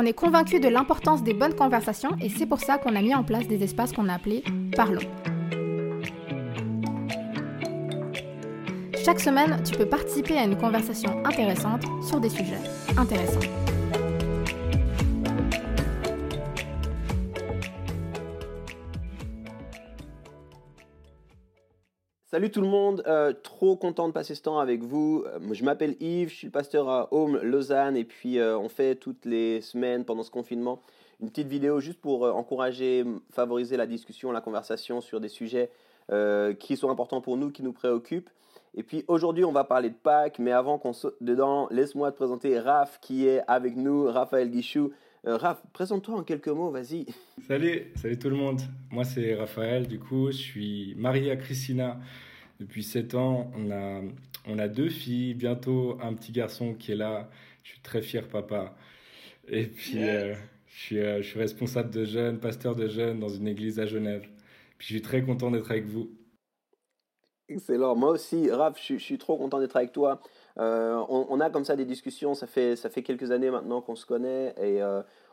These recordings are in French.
On est convaincu de l'importance des bonnes conversations et c'est pour ça qu'on a mis en place des espaces qu'on a appelés Parlons. Chaque semaine, tu peux participer à une conversation intéressante sur des sujets intéressants. Salut tout le monde, euh, trop content de passer ce temps avec vous. Euh, je m'appelle Yves, je suis le pasteur à Home Lausanne et puis euh, on fait toutes les semaines pendant ce confinement une petite vidéo juste pour encourager, favoriser la discussion, la conversation sur des sujets qui sont importants pour nous, qui nous préoccupent. Et puis aujourd'hui on va parler de Pâques, mais avant qu'on saute dedans, laisse-moi te présenter Raph qui est avec nous, Raphaël Guichou. Raph, présente-toi en quelques mots, vas-y. Salut, salut tout le monde. Moi c'est Raphaël, du coup je suis marié à Christina depuis 7 ans, on a, on a deux filles, bientôt un petit garçon qui est là. Je suis très fier papa. Et puis, euh, je, suis, euh, je suis responsable de jeunes, pasteur de jeunes dans une église à Genève. Puis je suis très content d'être avec vous. Excellent. Moi aussi, Raph, je, suis trop content d'être avec toi. Euh, on, a comme ça des discussions, ça fait, ça fait quelques années maintenant qu'on se connaît et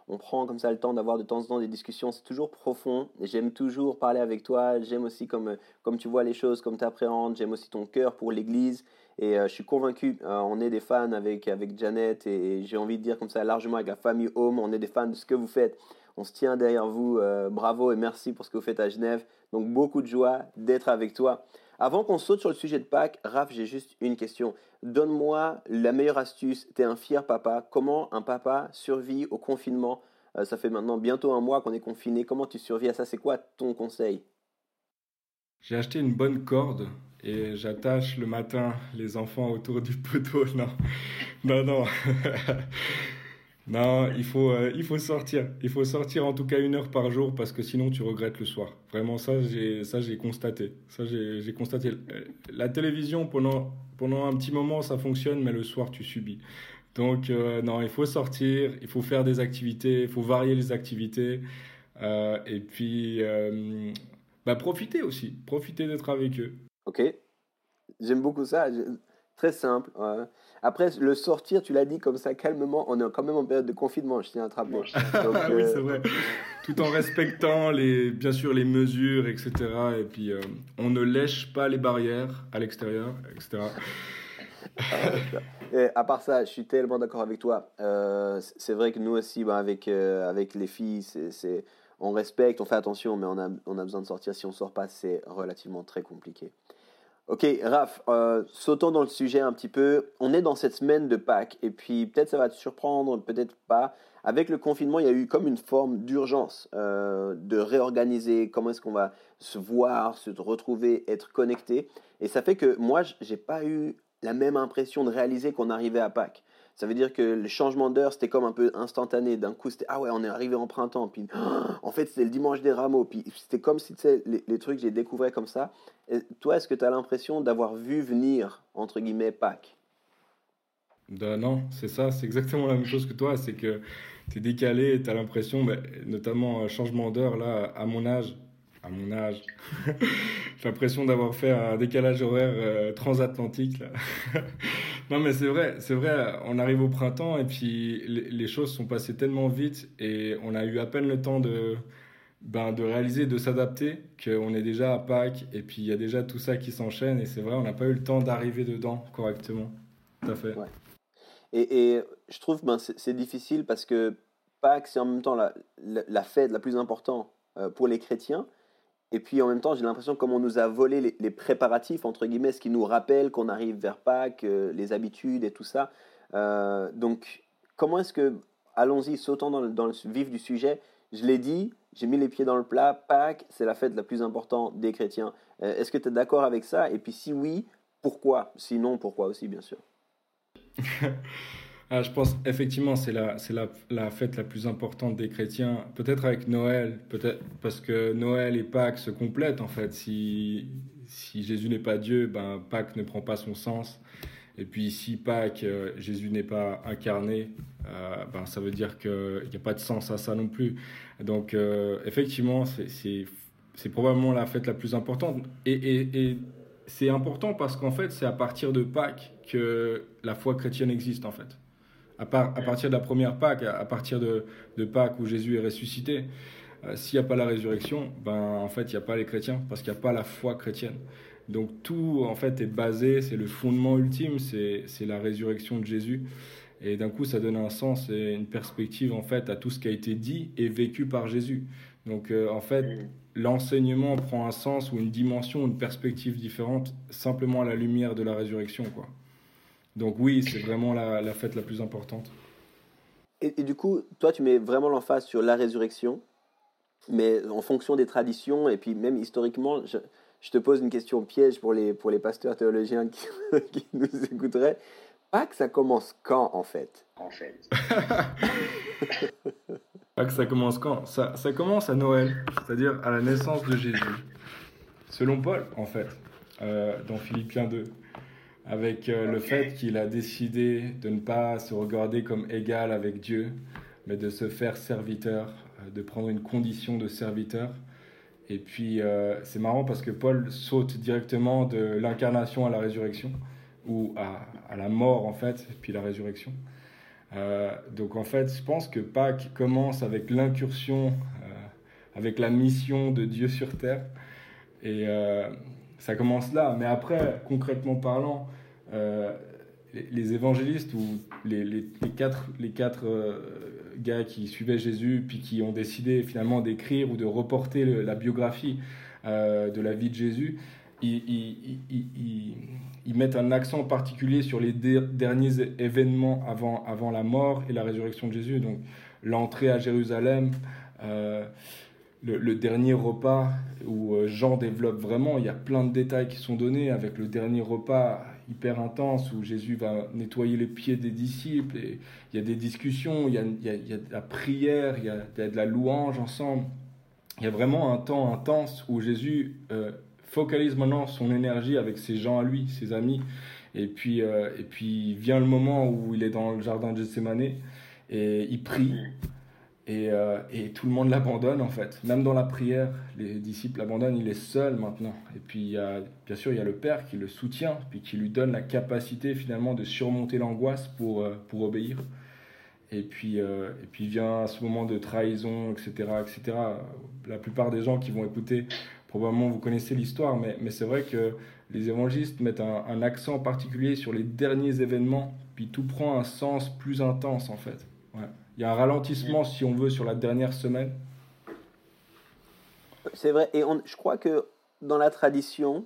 on prend comme ça le temps d'avoir de temps en temps des discussions. C'est toujours profond. J'aime toujours parler avec toi. J'aime aussi comme, comme tu vois les choses, comme tu appréhendes. J'aime aussi ton cœur pour l'Église. Et euh, je suis convaincu, euh, on est des fans avec, avec Janet et, j'ai envie de dire comme ça largement avec la famille Home, on est des fans de ce que vous faites. On se tient derrière vous. Euh, bravo et merci pour ce que vous faites à Genève. Donc beaucoup de joie d'être avec toi. Avant qu'on saute sur le sujet de Pâques, Raph, j'ai juste une question. Donne-moi la meilleure astuce. Tu es un fier papa. Comment un papa survit au confinement? Euh, Ça fait maintenant bientôt un mois qu'on est confiné. Comment tu survis à ça? C'est quoi ton conseil? J'ai acheté une bonne corde et j'attache le matin les enfants autour du poteau. Non, non, non. Non, il faut, euh, il faut sortir. Il faut sortir en tout cas une heure par jour parce que sinon tu regrettes le soir. Vraiment, ça, j'ai, ça, j'ai constaté. Ça, j'ai, constaté. Euh, la télévision, pendant, pendant un petit moment, ça fonctionne, mais le soir, tu subis. Donc, euh, non, il faut sortir, il faut faire des activités, il faut varier les activités. et puis, bah, profiter aussi. Profiter d'être avec eux. Ok. J'aime beaucoup ça. Très simple. Après, le sortir, tu l'as dit comme ça calmement, on est quand même en période de confinement, je tiens à te rappeler. oui, euh, c'est vrai. Tout en respectant les, bien sûr les mesures, etc. Et puis, euh, on ne lèche pas les barrières à l'extérieur, etc. Et à part ça, je suis tellement d'accord avec toi. Euh, c'est vrai que nous aussi, bah, avec, avec les filles, c'est, on respecte, on fait attention, mais on a, on a besoin de sortir. Si on ne sort pas, c'est relativement très compliqué. Ok, Raph, euh, sautons dans le sujet un petit peu. On est dans cette semaine de Pâques et puis peut-être ça va te surprendre, peut-être pas. Avec le confinement, il y a eu comme une forme d'urgence euh, de réorganiser comment est-ce qu'on va se voir, se retrouver, être connecté? Et ça fait que moi, j'ai pas eu la même impression de réaliser qu'on arrivait à Pâques. Ça veut dire que le changement d'heure, c'était comme un peu instantané. D'un coup, c'était ah ouais, on est arrivé en printemps. Puis en fait, c'était le dimanche des rameaux. Puis c'était comme si les, les trucs, j'ai découvert comme ça. toi, est-ce que tu as l'impression d'avoir vu venir, entre guillemets, Pâques? Ben Non, c'est ça. C'est exactement la même chose que toi. C'est que tu es décalé tu as l'impression, ben, notamment un changement d'heure, là, à mon âge, à mon âge, j'ai l'impression d'avoir fait un décalage horaire euh, transatlantique. non, mais c'est vrai, c'est vrai. On arrive au printemps et puis les, choses sont passées tellement vite et on a eu à peine le temps de, ben, de réaliser, de s'adapter, qu'on est déjà à Pâques et puis il y a déjà tout ça qui s'enchaîne et c'est vrai, on n'a pas eu le temps d'arriver dedans correctement. Tout à fait. Et, et, je trouve que ben, c'est difficile parce que Pâques, c'est en même temps la, la, fête la plus importante euh, pour les chrétiens. Et puis en même temps, j'ai l'impression comme on nous a volé les, préparatifs, entre guillemets, ce qui nous rappelle qu'on arrive vers Pâques, euh, les habitudes et tout ça. Euh, donc, comment est-ce que, allons-y, sautant dans le, vif du sujet, je l'ai dit, j'ai mis les pieds dans le plat, Pâques, c'est la fête la plus importante des chrétiens. Euh, est-ce que tu es d'accord avec ça? Et puis si oui, pourquoi? Sinon, pourquoi aussi, bien sûr? Ah, je pense effectivement c'est la c'est la, la, fête la plus importante des chrétiens. Peut-être avec Noël, peut-être parce que Noël et Pâques se complètent en fait. Si si Jésus n'est pas Dieu, ben Pâques ne prend pas son sens. Et puis si Pâques euh, Jésus n'est pas incarné, euh, ben ça veut dire qu'il n'y a pas de sens à ça non plus. Donc euh, effectivement c'est c'est probablement la fête la plus importante et, et c'est important parce qu'en fait c'est à partir de Pâques que la foi chrétienne existe en fait À, part, à partir de la première Pâque, à, partir de, de, Pâques où Jésus est ressuscité, euh, s'il n'y a pas la résurrection, ben, en fait, il n'y a pas les chrétiens, parce qu'il n'y a pas la foi chrétienne. Donc tout, en fait, est basé, c'est le fondement ultime, c'est la résurrection de Jésus. Et d'un coup, ça donne un sens et une perspective, en fait, à tout ce qui a été dit et vécu par Jésus. Donc, euh, en fait, l'enseignement prend un sens ou une dimension, une perspective différente, simplement à la lumière de la résurrection, quoi. Donc oui, c'est vraiment la, la, fête la plus importante. Et, du coup, toi, tu mets vraiment l'emphase sur la résurrection, mais en fonction des traditions, et puis même historiquement, je, je te pose une question piège pour les, pour les pasteurs théologiens qui, qui nous écouteraient. Pâques, ça commence quand, en fait? En fait. Pâques, ça commence quand ça, ça commence à Noël, c'est-à-dire à la naissance de Jésus. Selon Paul, en fait, euh, dans Philippiens 2 avec euh, le fait qu'il a décidé de ne pas se regarder comme égal avec Dieu, mais de se faire serviteur, euh, de prendre une condition de serviteur. Et puis euh, c'est marrant parce que Paul saute directement de l'incarnation à la résurrection, ou à, à, la mort en fait, puis la résurrection. donc en fait, je pense que Pâques commence avec l'incursion, avec la mission de Dieu sur terre. Et ça commence là. Mais après, concrètement parlant, euh, les, évangélistes ou les, les, quatre, les quatre euh, gars qui suivaient Jésus, puis qui ont décidé finalement d'écrire ou de reporter la biographie euh, de la vie de Jésus, ils, ils, ils, mettent un accent particulier sur les derniers événements avant, avant la mort et la résurrection de Jésus. Donc l'entrée à Jérusalem le, dernier repas où euh, Jean développe vraiment, il y a plein de détails qui sont donnés avec le dernier repas hyper intense où Jésus va nettoyer les pieds des disciples et il y a des discussions, il y a, il y a, de la prière, il y, a, de la louange ensemble. Il y a vraiment un temps intense où Jésus euh, focalise maintenant son énergie avec ses gens à lui, ses amis. Et puis, euh, et puis vient le moment où il est dans le jardin de Gethsemane et il prie. Et, euh, et, tout le monde l'abandonne en fait. Même dans la prière, les disciples l'abandonnent, il est seul maintenant. Et puis bien sûr, il y a le Père qui le soutient, puis qui lui donne la capacité finalement de surmonter l'angoisse pour, euh, pour obéir. Et puis, euh, et puis vient ce moment de trahison, etc., etc. La plupart des gens qui vont écouter, probablement vous connaissez l'histoire, mais, mais c'est vrai que les évangélistes mettent un accent particulier sur les derniers événements, puis tout prend un sens plus intense en fait. Il y a un ralentissement, si on veut, sur la dernière semaine. C'est vrai, et je crois que dans la tradition,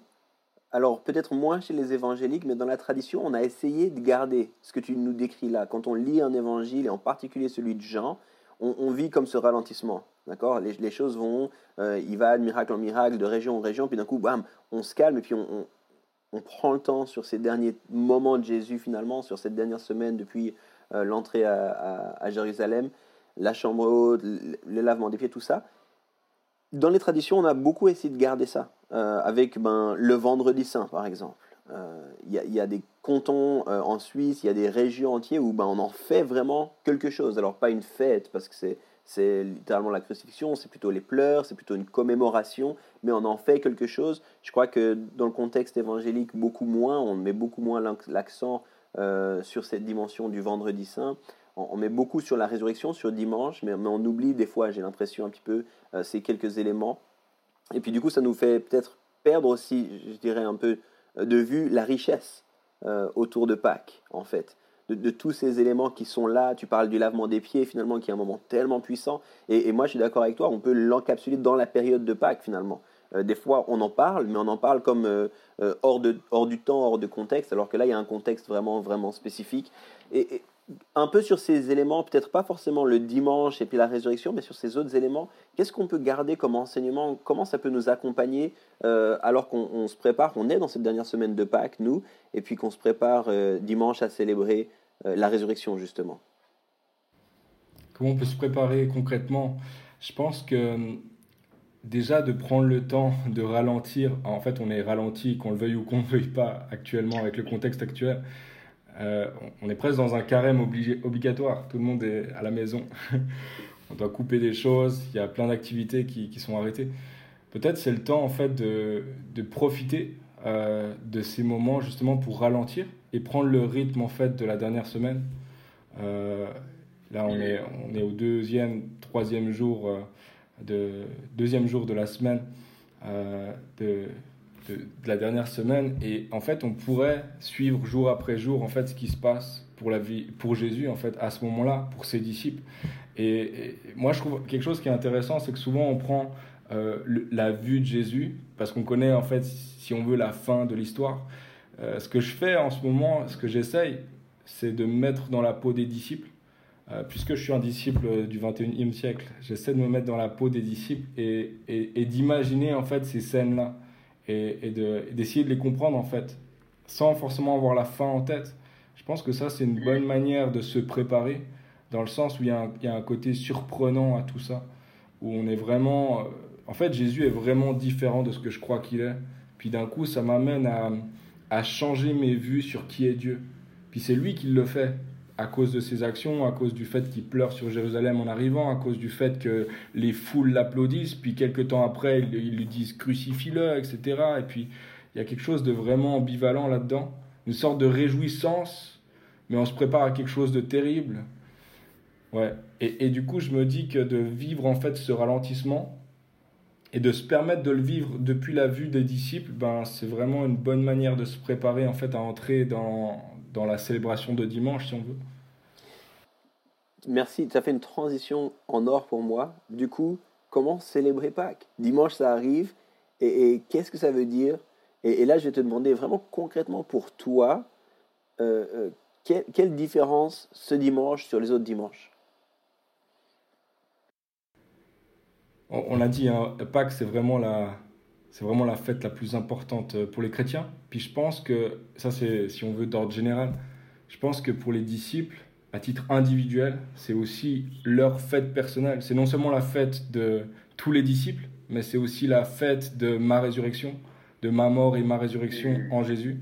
alors peut-être moins chez les évangéliques, mais dans la tradition, on a essayé de garder ce que tu nous décris là. Quand on lit un évangile, et en particulier celui de Jean, on, vit comme ce ralentissement. D'accord? Les, choses vont, euh, il va de miracle en miracle, de région en région, puis d'un coup, bam, on se calme, et puis on, on, prend le temps sur ces derniers moments de Jésus finalement, sur cette dernière semaine depuis l'entrée à, Jérusalem, la chambre haute, le, lavement des pieds, tout ça. Dans les traditions, on a beaucoup essayé de garder ça, euh, avec ben, le vendredi saint, par exemple. Euh, il y, y, a des cantons en Suisse, il y a des régions entières où ben, on en fait vraiment quelque chose. Alors, pas une fête, parce que c'est c'est littéralement la crucifixion, c'est plutôt les pleurs, c'est plutôt une commémoration, mais on en fait quelque chose. Je crois que dans le contexte évangélique, beaucoup moins, on met beaucoup moins l'accent euh, sur cette dimension du vendredi saint. On, met beaucoup sur la résurrection, sur dimanche, mais, on oublie des fois, j'ai l'impression un petit peu, euh, ces quelques éléments. Et puis du coup, ça nous fait peut-être perdre aussi, je dirais un peu euh, de vue, la richesse autour de Pâques, en fait. De, tous ces éléments qui sont là. Tu parles du lavement des pieds, finalement, qui est un moment tellement puissant. Et, et moi, je suis d'accord avec toi, on peut l'encapsuler dans la période de Pâques, finalement. Euh, des fois, on en parle, mais on en parle comme euh, euh, hors, de, hors du temps, hors de contexte, alors que là, il y a un contexte vraiment, vraiment spécifique. Et, un peu sur ces éléments, peut-être pas forcément le dimanche et puis la résurrection, mais sur ces autres éléments, qu'est-ce qu'on peut garder comme enseignement? Comment ça peut nous accompagner alors qu'on se prépare, on est dans cette dernière semaine de Pâques, nous, et puis qu'on se prépare dimanche à célébrer la résurrection, justement? Comment on peut se préparer concrètement? Je pense que déjà de prendre le temps de ralentir. En fait, on est ralenti, qu'on le veuille ou qu'on ne le veuille pas actuellement avec le contexte actuel. Euh, on est presque dans un carême obligatoire. Tout le monde est à la maison. on doit couper des choses. Il y a plein d'activités qui, sont arrêtées. Peut-être c'est le temps en fait de, profiter euh, de ces moments justement pour ralentir et prendre le rythme en fait de la dernière semaine. là, on est, on est au deuxième, troisième jour, de, deuxième jour de la semaine de, de, la dernière semaine. Et en fait, on pourrait suivre jour après jour en fait ce qui se passe pour la vie, pour Jésus en fait à ce moment-là, pour ses disciples. Et, moi, je trouve quelque chose qui est intéressant, c'est que souvent on prend euh, la vue de Jésus parce qu'on connaît en fait, si on veut, la fin de l'histoire. Euh, ce que je fais en ce moment, ce que j'essaye, c'est de me mettre dans la peau des disciples. Euh, puisque je suis un disciple du 21e siècle, j'essaie de me mettre dans la peau des disciples et, d'imaginer en fait ces scènes-là et, d'essayer de, les comprendre en fait, sans forcément avoir la fin en tête. Je pense que ça, c'est une bonne manière de se préparer, dans le sens où il y, a un, côté surprenant à tout ça, où on est vraiment... Euh, en fait, Jésus est vraiment différent de ce que je crois qu'il est. Puis d'un coup, ça m'amène à changer mes vues sur qui est Dieu. Puis c'est lui qui le fait à cause de ses actions, à cause du fait qu'il pleure sur Jérusalem en arrivant, à cause du fait que les foules l'applaudissent, puis quelques temps après, ils, lui disent crucifie-le, etc. Et puis, il y a quelque chose de vraiment ambivalent là-dedans, une sorte de réjouissance, mais on se prépare à quelque chose de terrible. Ouais. Et, et du coup, je me dis que de vivre en fait ce ralentissement et de se permettre de le vivre depuis la vue des disciples, ben, c'est vraiment une bonne manière de se préparer en fait à entrer dans, dans la célébration de dimanche, si on veut. Merci, tu as fait une transition en or pour moi. Du coup, comment célébrer Pâques? Dimanche, ça arrive, et, qu'est-ce que ça veut dire? Et, là, je vais te demander vraiment concrètement pour toi, euh, euh, quelle, quelle différence ce dimanche sur les autres dimanches? On, a dit, hein, Pâques, c'est vraiment la, c'est vraiment la fête la plus importante euh, pour les chrétiens. Puis je pense que, ça c'est si on veut d'ordre général, je pense que pour les disciples, à titre individuel, c'est aussi leur fête personnelle. C'est non seulement la fête de tous les disciples, mais c'est aussi la fête de ma résurrection, de ma mort et ma résurrection en Jésus.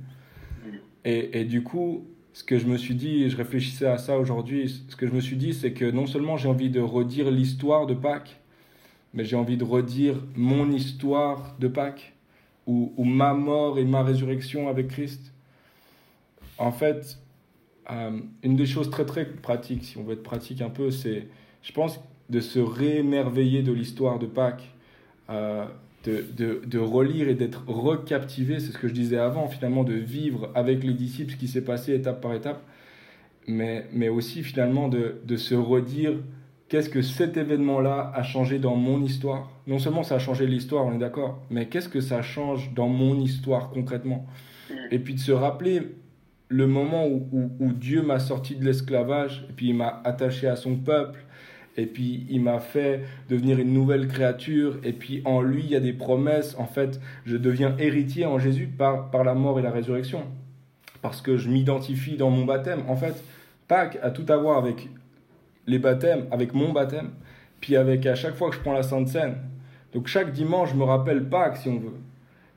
Et, et du coup, ce que je me suis dit, et je réfléchissais à ça aujourd'hui, ce que je me suis dit, c'est que non seulement j'ai envie de redire l'histoire de Pâques, mais j'ai envie de redire mon histoire de Pâques, ou, ma mort et ma résurrection avec Christ. En fait, euh, une des choses très très pratiques, si on veut être pratique un peu, c'est, je pense, de se réémerveiller de l'histoire de Pâques, euh, de, de, de, relire et d'être recaptivé, c'est ce que je disais avant, finalement, de vivre avec les disciples ce qui s'est passé étape par étape, mais, mais aussi finalement de, de se redire qu'est-ce que cet événement-là a changé dans mon histoire? Non seulement ça a changé l'histoire, on est d'accord, mais qu'est-ce que ça change dans mon histoire concrètement? Et puis de se rappeler le moment où, où, Dieu m'a sorti de l'esclavage, et puis il m'a attaché à son peuple, et puis il m'a fait devenir une nouvelle créature, et puis en lui il y a des promesses, en fait je deviens héritier en Jésus par, par la mort et la résurrection, parce que je m'identifie dans mon baptême. En fait, Pâques a tout à voir avec les baptêmes avec mon baptême, puis avec à chaque fois que je prends la Sainte Seine. Donc chaque dimanche, je me rappelle Pâques si on veut.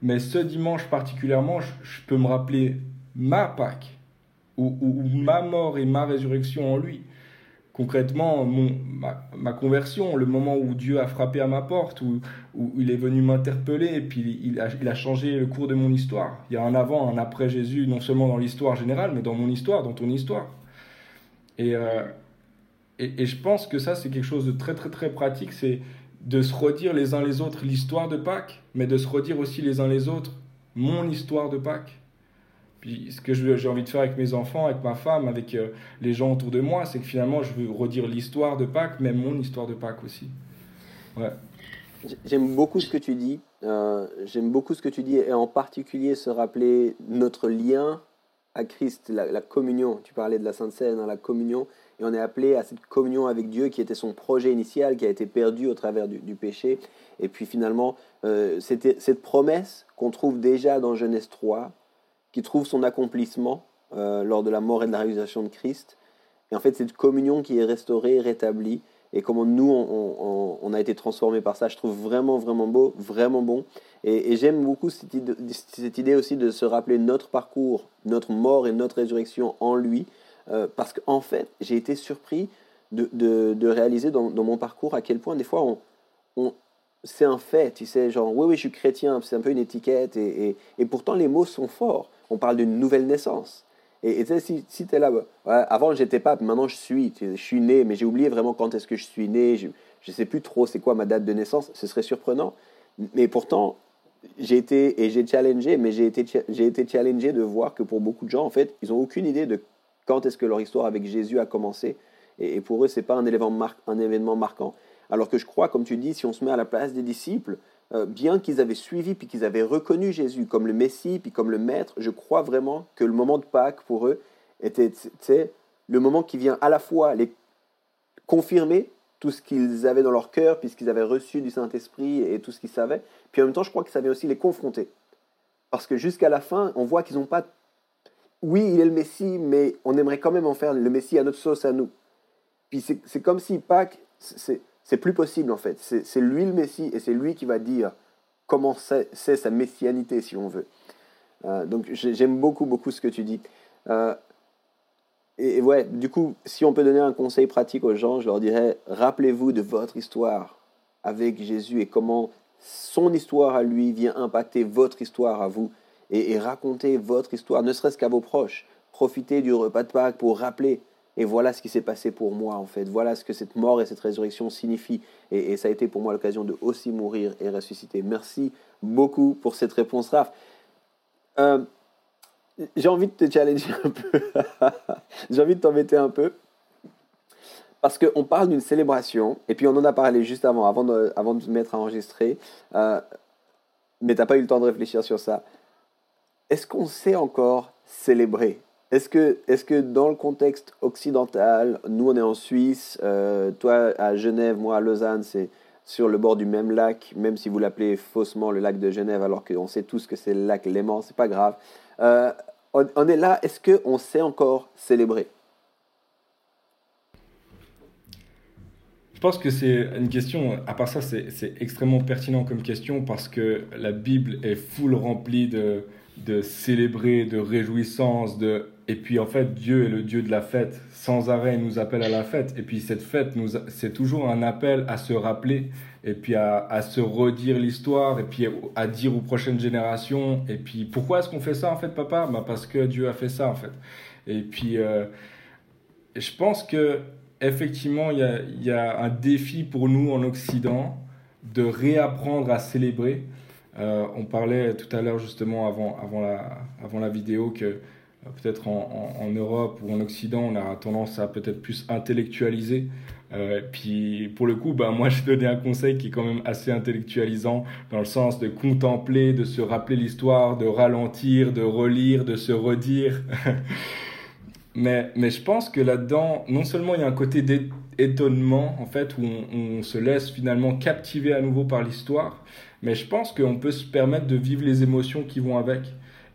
Mais ce dimanche particulièrement, je, peux me rappeler ma Pâques, ou, ma mort et ma résurrection en lui. Concrètement, mon, ma, conversion, le moment où Dieu a frappé à ma porte, où, où il est venu m'interpeller, et puis il a, il a, changé le cours de mon histoire. Il y a un avant, un après Jésus, non seulement dans l'histoire générale, mais dans mon histoire, dans ton histoire. Et, euh, et, je pense que ça, c'est quelque chose de très, très, très pratique. C'est de se redire les uns les autres l'histoire de Pâques, mais de se redire aussi les uns les autres mon histoire de Pâques. Puis ce que j'ai envie de faire avec mes enfants, avec ma femme, avec euh, les gens autour de moi, c'est que finalement, je veux redire l'histoire de Pâques, mais mon histoire de Pâques aussi. Ouais. J'aime beaucoup ce que tu dis. Euh, J'aime beaucoup ce que tu dis, et en particulier se rappeler notre lien à Christ, la, communion. Tu parlais de la Sainte Seine, hein, la communion et on est appelé à cette communion avec Dieu qui était son projet initial, qui a été perdu au travers du, péché. Et puis finalement, euh, cette promesse qu'on trouve déjà dans Genèse 3, qui trouve son accomplissement euh, lors de la mort et de la réalisation de Christ. Et en fait, cette communion qui est restaurée, rétablie, et comment nous, on, a été transformés par ça, je trouve vraiment, vraiment beau, vraiment bon. Et, j'aime beaucoup cette idée aussi de se rappeler notre parcours, notre mort et notre résurrection en lui, euh, parce qu'en fait, j'ai été surpris de, de, réaliser dans, mon parcours à quel point des fois on, on c'est un fait, tu sais, genre oui, oui, je suis chrétien, c'est un peu une étiquette, et, et, et, pourtant les mots sont forts. On parle d'une nouvelle naissance. Et tu sais, si, si là, ouais, avant j'étais pas, maintenant je suis, je suis né, mais j'ai oublié vraiment quand est-ce que je suis né, je ne sais plus trop c'est quoi ma date de naissance, ce serait surprenant. Mais pourtant, j'ai été, et j'ai challengé, mais j'ai été, été challengé de voir que pour beaucoup de gens, en fait, ils n'ont aucune idée de quand est-ce que leur histoire avec Jésus a commencé. Et, pour eux, ce n'est pas un événement, un événement marquant. Alors que je crois, comme tu dis, si on se met à la place des disciples, euh, bien qu'ils avaient suivi puis qu'ils avaient reconnu Jésus comme le Messie puis comme le Maître, je crois vraiment que le moment de Pâques pour eux était le moment qui vient à la fois les confirmer tout ce qu'ils avaient dans leur cœur puisqu'ils avaient reçu du Saint-Esprit et tout ce qu'ils savaient, puis en même temps je crois que ça vient aussi les confronter. Parce que jusqu'à la fin, on voit qu'ils n'ont pas... Oui, il est le Messie, mais on aimerait quand même en faire le Messie à notre sauce à nous. Puis c'est comme si Pâques, c'est plus possible en fait. C'est lui le Messie et c'est lui qui va dire comment c'est sa messianité si on veut. Euh, donc j'aime beaucoup beaucoup ce que tu dis. Euh, et, ouais, du coup, si on peut donner un conseil pratique aux gens, je leur dirais rappelez-vous de votre histoire avec Jésus et comment son histoire à lui vient impacter votre histoire à vous et, et racontez votre histoire, ne serait-ce qu'à vos proches. Profitez du repas de Pâques pour rappeler et voilà ce qui s'est passé pour moi, en fait. Voilà ce que cette mort et cette résurrection signifient. Et, ça a été pour moi l'occasion de aussi mourir et ressusciter. Merci beaucoup pour cette réponse, Raph. Euh, j'ai envie de te challenger un peu. j'ai envie de t'embêter un peu. Parce qu'on parle d'une célébration, et puis on en a parlé juste avant, avant de, avant de mettre à enregistrer. Euh, mais tu n'as pas eu le temps de réfléchir sur ça. Est-ce qu'on sait encore célébrer? Est-ce que, est que dans le contexte occidental, nous on est en Suisse, euh, toi à Genève, moi à Lausanne, c'est sur le bord du même lac, même si vous l'appelez faussement le lac de Genève, alors qu'on sait tous que c'est le lac Léman, c'est pas grave. Euh, on, est là, est-ce qu'on sait encore célébrer? Je pense que c'est une question, à part ça, c'est extrêmement pertinent comme question parce que la Bible est full remplie de, de célébrer, de réjouissance, de et puis en fait, Dieu est le Dieu de la fête. Sans arrêt, il nous appelle à la fête. Et puis cette fête, c'est toujours un appel à se rappeler et puis à, se redire l'histoire et puis à dire aux prochaines générations. Et puis pourquoi est-ce qu'on fait ça en fait, papa? Bah Parce que Dieu a fait ça en fait. Et puis euh, je pense que effectivement, il y a, y a, un défi pour nous en Occident de réapprendre à célébrer. Euh, on parlait tout à l'heure justement avant, avant, la, avant la vidéo que euh, peut-être en, Europe ou en Occident, on a tendance à peut-être plus intellectualiser. Euh, puis pour le coup, bah, moi j'ai donné un conseil qui est quand même assez intellectualisant dans le sens de contempler, de se rappeler l'histoire, de ralentir, de relire, de se redire. mais, mais je pense que là-dedans, non seulement il y a un côté d'étonnement en fait où on, se laisse finalement captiver à nouveau par l'histoire, mais je pense qu'on peut se permettre de vivre les émotions qui vont avec.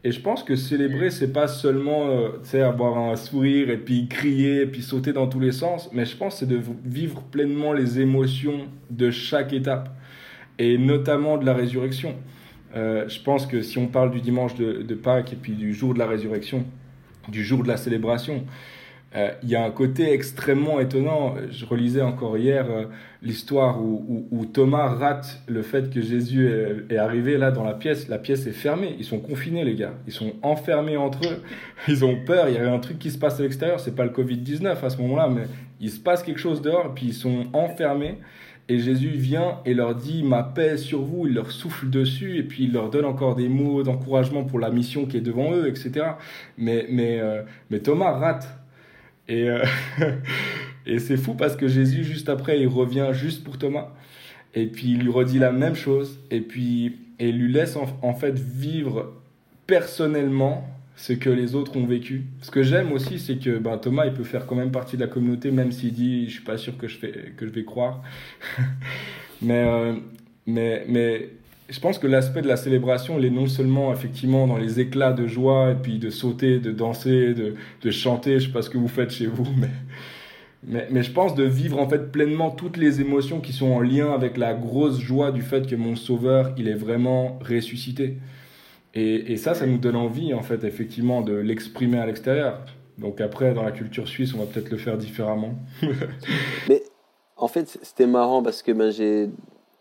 Et je pense que célébrer, c'est pas seulement euh, avoir un sourire et puis crier et puis sauter dans tous les sens, mais je pense c'est de vivre pleinement les émotions de chaque étape, et notamment de la résurrection. Euh, je pense que si on parle du dimanche de, de Pâques et puis du jour de la résurrection, du jour de la célébration, euh, il y a un côté extrêmement étonnant. Je relisais encore hier euh, l'histoire où, Thomas rate le fait que Jésus est, arrivé là dans la pièce. La pièce est fermée. Ils sont confinés, les gars. Ils sont enfermés entre eux. Ils ont peur. Il y a un truc qui se passe à l'extérieur. C'est pas le Covid-19 à ce moment-là, mais il se passe quelque chose dehors. Puis ils sont enfermés. Et Jésus vient et leur dit Ma paix est sur vous. Il leur souffle dessus et puis il leur donne encore des mots d'encouragement pour la mission qui est devant eux, etc. Mais, mais, euh, mais Thomas rate et, euh, et c'est fou parce que Jésus, juste après, il revient juste pour Thomas. Et puis il lui redit la même chose. Et puis et lui laisse en, fait vivre personnellement ce que les autres ont vécu. Ce que j'aime aussi, c'est que ben, Thomas, il peut faire quand même partie de la communauté, même s'il dit, je suis pas sûr que je, fais, que je vais croire. mais, euh, mais, mais je pense que l'aspect de la célébration, il est non seulement effectivement dans les éclats de joie, et puis de sauter, de danser, de, de chanter, je sais pas ce que vous faites chez vous, mais, mais, mais, je pense de vivre en fait pleinement toutes les émotions qui sont en lien avec la grosse joie du fait que mon sauveur, il est vraiment ressuscité. Et, ça, ça nous donne envie en fait effectivement de l'exprimer à l'extérieur. Donc après, dans la culture suisse, on va peut-être le faire différemment. mais en fait, c'était marrant parce que ben, j'ai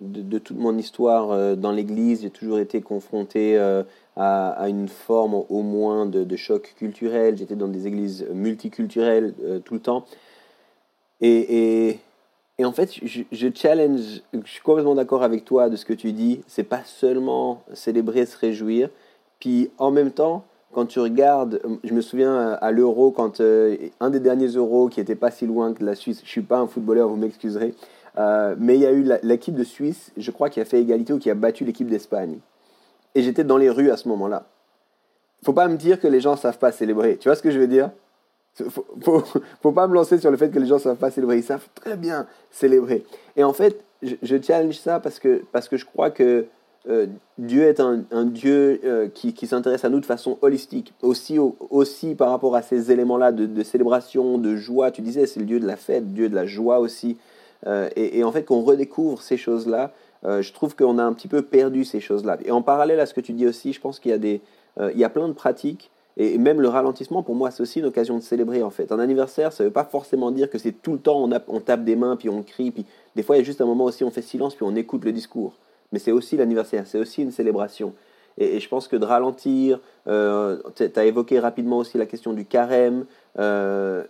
de, toute mon histoire dans l'Église, j'ai toujours été confronté à, une forme au moins de, choc culturel. J'étais dans des églises multiculturelles tout le temps. Et, et, et en fait, je, je, challenge, je suis complètement d'accord avec toi de ce que tu dis. C'est pas seulement célébrer, se réjouir. Puis en même temps, quand tu regardes, je me souviens à l'Euro, quand euh, un des derniers Euros qui était pas si loin que la Suisse, je suis pas un footballeur, vous m'excuserez, euh, mais il y a eu l'équipe de Suisse, je crois, qui a fait égalité ou qui a battu l'équipe d'Espagne. Et j'étais dans les rues à ce moment-là. Faut pas me dire que les gens savent pas célébrer. Tu vois ce que je veux dire? Faut, faut, faut, pas me lancer sur le fait que les gens savent pas célébrer. Ils savent très bien célébrer. Et en fait, je, je challenge ça parce que, parce que je crois que euh, Dieu est un, Dieu euh, qui, s'intéresse à nous de façon holistique. Aussi, aussi par rapport à ces éléments-là de, célébration, de joie. Tu disais, c'est le Dieu de la fête, Dieu de la joie aussi. Euh, et, en fait, qu'on redécouvre ces choses-là, je trouve qu'on a un petit peu perdu ces choses-là. Et en parallèle à ce que tu dis aussi, je pense qu'il y a, y a plein de pratiques et même le ralentissement, pour moi, c'est aussi une occasion de célébrer en fait. Un anniversaire, ça ne veut pas forcément dire que c'est tout le temps on, on, tape des mains, puis on crie, puis des fois il y a juste un moment aussi on fait silence, puis on écoute le discours. Mais c'est aussi l'anniversaire, c'est aussi une célébration. Et, je pense que de ralentir, euh, tu as évoqué rapidement aussi la question du carême, euh,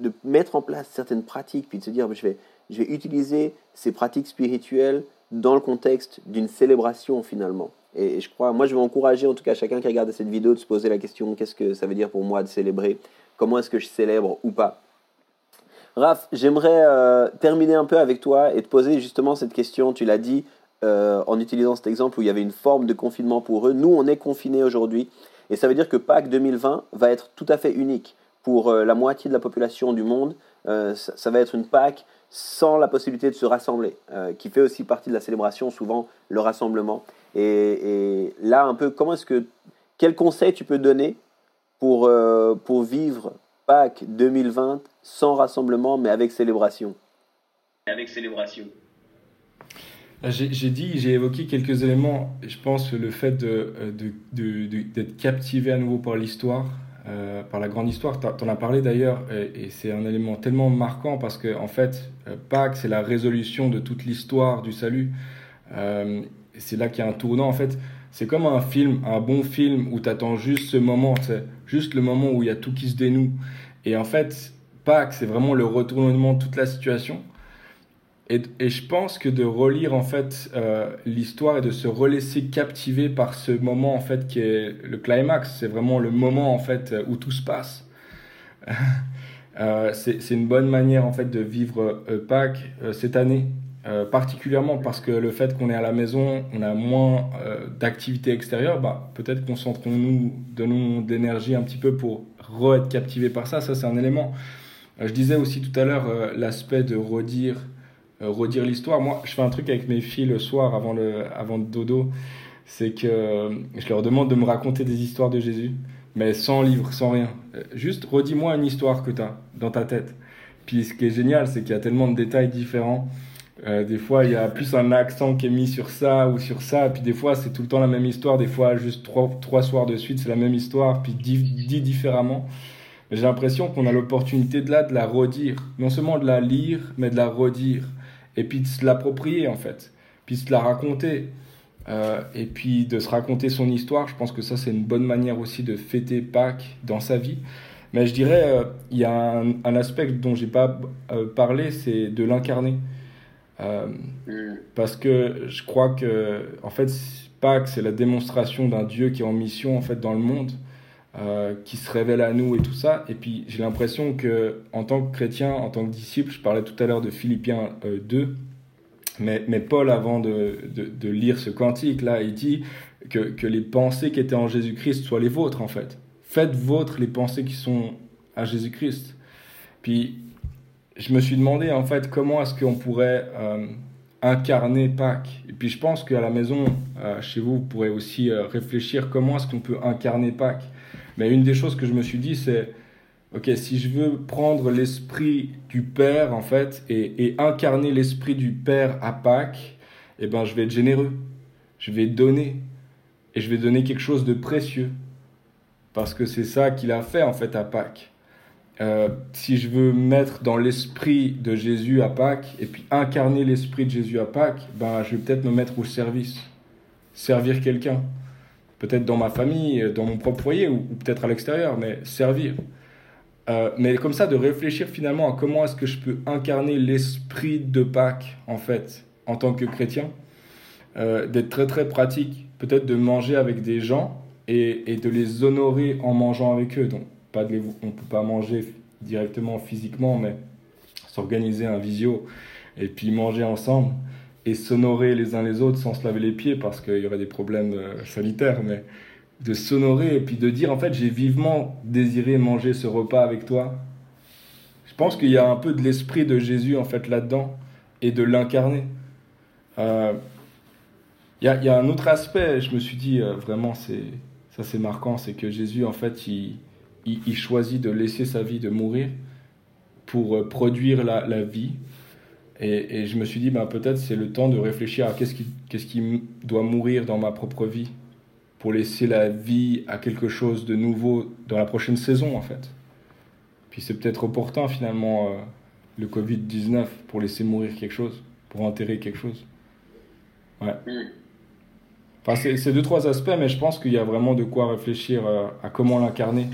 de mettre en place certaines pratiques, puis de se dire je vais, je vais utiliser ces pratiques spirituelles dans le contexte d'une célébration finalement. Et, je crois, moi je vais encourager en tout cas chacun qui regarde cette vidéo de se poser la question qu'est-ce que ça veut dire pour moi de célébrer? Comment est-ce que je célèbre ou pas? Raph, j'aimerais euh, terminer un peu avec toi et te poser justement cette question. Tu l'as dit euh, en utilisant cet exemple où il y avait une forme de confinement pour eux. Nous, on est confinés aujourd'hui et ça veut dire que Pâques 2020 va être tout à fait unique pour euh, la moitié de la population du monde. Ça, ça, va être une Pâques sans la possibilité de se rassembler, qui fait aussi partie de la célébration, souvent le rassemblement. Et, là, un peu, comment est-ce que, quel conseil tu peux donner pour, euh, pour vivre Pâques 2020 sans rassemblement, mais avec célébration? Avec célébration. Euh, j'ai dit, j'ai évoqué quelques éléments. Je pense que le fait d'être de, de, de, captivé à nouveau par l'histoire, euh, par la grande histoire, tu en as parlé d'ailleurs, et, c'est un élément tellement marquant parce que, en fait, Pâques, c'est la résolution de toute l'histoire du salut c'est là qu'il y a un tournant. En fait, c'est comme un film, un bon film où tu attends juste ce moment, juste le moment où il y a tout qui se dénoue. Et en fait, Pâques, c'est vraiment le retournement de toute la situation. Et, je pense que de relire en fait euh, l'histoire et de se relaisser captiver par ce moment en fait qui est le climax, c'est vraiment le moment en fait où tout se passe. euh, c'est une bonne manière en fait de vivre euh, Pâques euh, cette année particulièrement parce que le fait qu'on est à la maison, on a moins d'activités extérieures, bah, peut-être concentrons-nous, donnons d'énergie un petit peu pour re-être captivé par ça. Ça, c'est un élément. Je disais aussi tout à l'heure l'aspect de redire, redire l'histoire. Moi, je fais un truc avec mes filles le soir avant le, avant dodo. C'est que je leur demande de me raconter des histoires de Jésus, mais sans livre, sans rien. Juste redis-moi une histoire que tu as dans ta tête. Puis ce qui est génial, c'est qu'il y a tellement de détails différents. Euh, des fois, il y a plus un accent qui est mis sur ça ou sur ça. Puis des fois, c'est tout le temps la même histoire. Des fois, juste trois, trois soirs de suite, c'est la même histoire, puis dit, dit différemment. J'ai l'impression qu'on a l'opportunité de là de la redire. Non seulement de la lire, mais de la redire. Et puis de se l'approprier, en fait. Puis de se la raconter. Euh, et puis de se raconter son histoire. Je pense que ça, c'est une bonne manière aussi de fêter Pâques dans sa vie. Mais je dirais, euh, il y a un, un aspect dont j'ai pas parlé, c'est de l'incarner. Euh, parce que je crois que, en fait, Pâques, c'est la démonstration d'un Dieu qui est en mission, en fait, dans le monde, euh, qui se révèle à nous et tout ça. Et puis, j'ai l'impression que, en tant que chrétien, en tant que disciple, je parlais tout à l'heure de Philippiens 2, euh, mais, mais, Paul, avant de, de, lire ce cantique, là, il dit que, que les pensées qui étaient en Jésus-Christ soient les vôtres, en fait. Faites vôtres les pensées qui sont à Jésus-Christ. Puis, je me suis demandé en fait comment est-ce qu'on pourrait euh, incarner Pâques. Et puis je pense qu'à la maison, euh, chez vous, vous pourrez aussi réfléchir comment est-ce qu'on peut incarner Pâques. Mais une des choses que je me suis dit, c'est, ok, si je veux prendre l'esprit du Père en fait et, et incarner l'esprit du Père à Pâques, eh ben je vais être généreux, je vais donner et je vais donner quelque chose de précieux parce que c'est ça qu'il a fait en fait à Pâques. euh, si je veux mettre dans l'esprit de Jésus à Pâques et puis incarner l'esprit de Jésus à Pâques, ben, je vais peut-être me mettre au service, servir quelqu'un. Peut-être dans ma famille, dans mon propre foyer ou, peut-être à l'extérieur, mais servir. Euh, mais comme ça, de réfléchir finalement à comment est-ce que je peux incarner l'esprit de Pâques, en fait, en tant que chrétien. Euh, d'être très très pratique, peut-être de manger avec des gens et, et, de les honorer en mangeant avec eux. Donc, pas de on ne peut pas manger directement physiquement, mais s'organiser un visio et puis manger ensemble et s'honorer les uns les autres sans se laver les pieds parce qu'il y aurait des problèmes euh, sanitaires, mais de s'honorer et puis de dire en fait j'ai vivement désiré manger ce repas avec toi. Je pense qu'il y a un peu de l'esprit de Jésus en fait là-dedans et de l'incarner. Euh, il y, a, y, a, un autre aspect, je me suis dit euh, vraiment c'est ça c'est marquant, c'est que Jésus en fait il, choisit de laisser sa vie de mourir pour produire la vie. Et, et, je me suis dit, ben, peut-être c'est le temps de réfléchir à qu'est-ce qui, qu'est-ce qui doit mourir dans ma propre vie pour laisser la vie à quelque chose de nouveau dans la prochaine saison, en fait. Puis c'est peut-être opportun, finalement, euh, le Covid-19 pour laisser mourir quelque chose, pour enterrer quelque chose. Ouais. Mm. Enfin, c'est deux, trois aspects, mais je pense qu'il y a vraiment de quoi réfléchir euh, à comment l'incarner.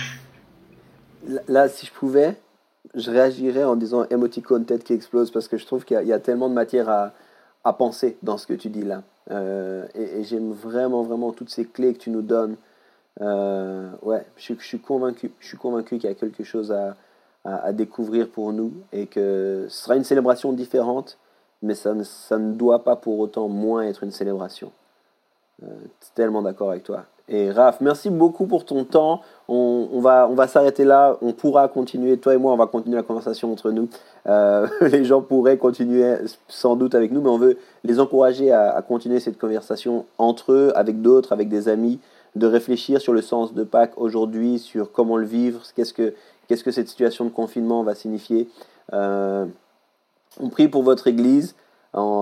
Là, si je pouvais, je réagirais en disant émoticône tête qui explose parce que je trouve qu'il y, a tellement de matière à, à, penser dans ce que tu dis là. Euh, et, j'aime vraiment, vraiment toutes ces clés que tu nous donnes. Euh, ouais, je, je, suis convaincu, je suis convaincu qu'il y a quelque chose à, à, découvrir pour nous et que ce sera une célébration différente, mais ça ça ne doit pas pour autant moins être une célébration. Euh, tellement d'accord avec toi. Et Raph, merci beaucoup pour ton temps. On, va, on va s'arrêter là. On pourra continuer, toi et moi, on va continuer la conversation entre nous. Euh, les gens pourraient continuer sans doute avec nous, mais on veut les encourager à, à continuer cette conversation entre eux, avec d'autres, avec des amis, de réfléchir sur le sens de Pâques aujourd'hui, sur comment le vivre, qu'est-ce que, qu'est-ce que cette situation de confinement va signifier. Euh, on prie pour votre Église.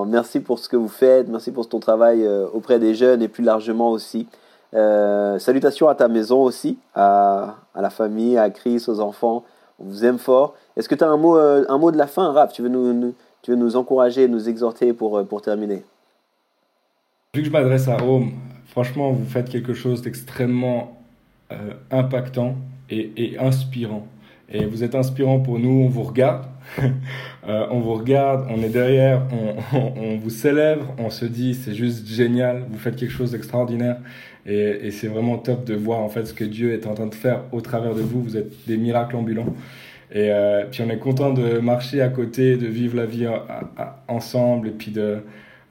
Merci pour ce que vous faites, merci pour ton travail euh, auprès des jeunes et plus largement aussi. Euh, salutations à ta maison aussi, à, la famille, à Chris, aux enfants. On vous aime fort. Est-ce que tu as un mot, euh, un mot de la fin, Raph? Tu veux, nous, tu veux nous encourager, nous exhorter pour, pour terminer? Vu que je m'adresse à Rome, franchement, vous faites quelque chose d'extrêmement impactant et, inspirant. Et vous êtes inspirant pour nous, on vous regarde. on vous regarde, on est derrière, on, on, vous célèbre, on se dit c'est juste génial, vous faites quelque chose d'extraordinaire. Et, et c'est vraiment top de voir en fait ce que Dieu est en train de faire au travers de vous. Vous êtes des miracles ambulants. Et euh, puis on est content de marcher à côté, de vivre la vie ensemble et puis de,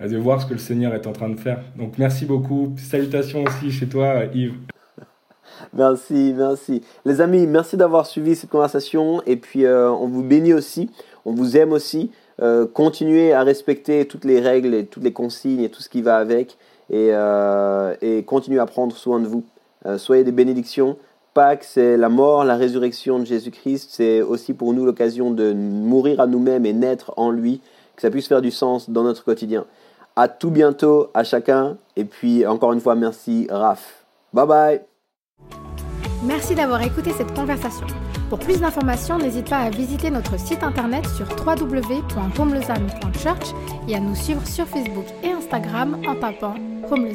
de voir ce que le Seigneur est en train de faire. Donc merci beaucoup. Salutations aussi chez toi, Yves. Merci, merci. Les amis, merci d'avoir suivi cette conversation et puis euh, on vous bénit aussi, on vous aime aussi. Euh, continuez à respecter toutes les règles et toutes les consignes et tout ce qui va avec et, euh, continuez à prendre soin de vous. Soyez des bénédictions. Pâques, c'est la mort, la résurrection de Jésus-Christ. C'est aussi pour nous l'occasion de mourir à nous-mêmes et naître en lui, que ça puisse faire du sens dans notre quotidien. À tout bientôt à chacun. Et puis, encore une fois, merci, Raph. Bye bye. Merci d'avoir écouté cette conversation. Pour plus d'informations, n'hésite pas à visiter notre site internet sur www.homelezam.church et à nous suivre sur Facebook et Instagram en tapant Home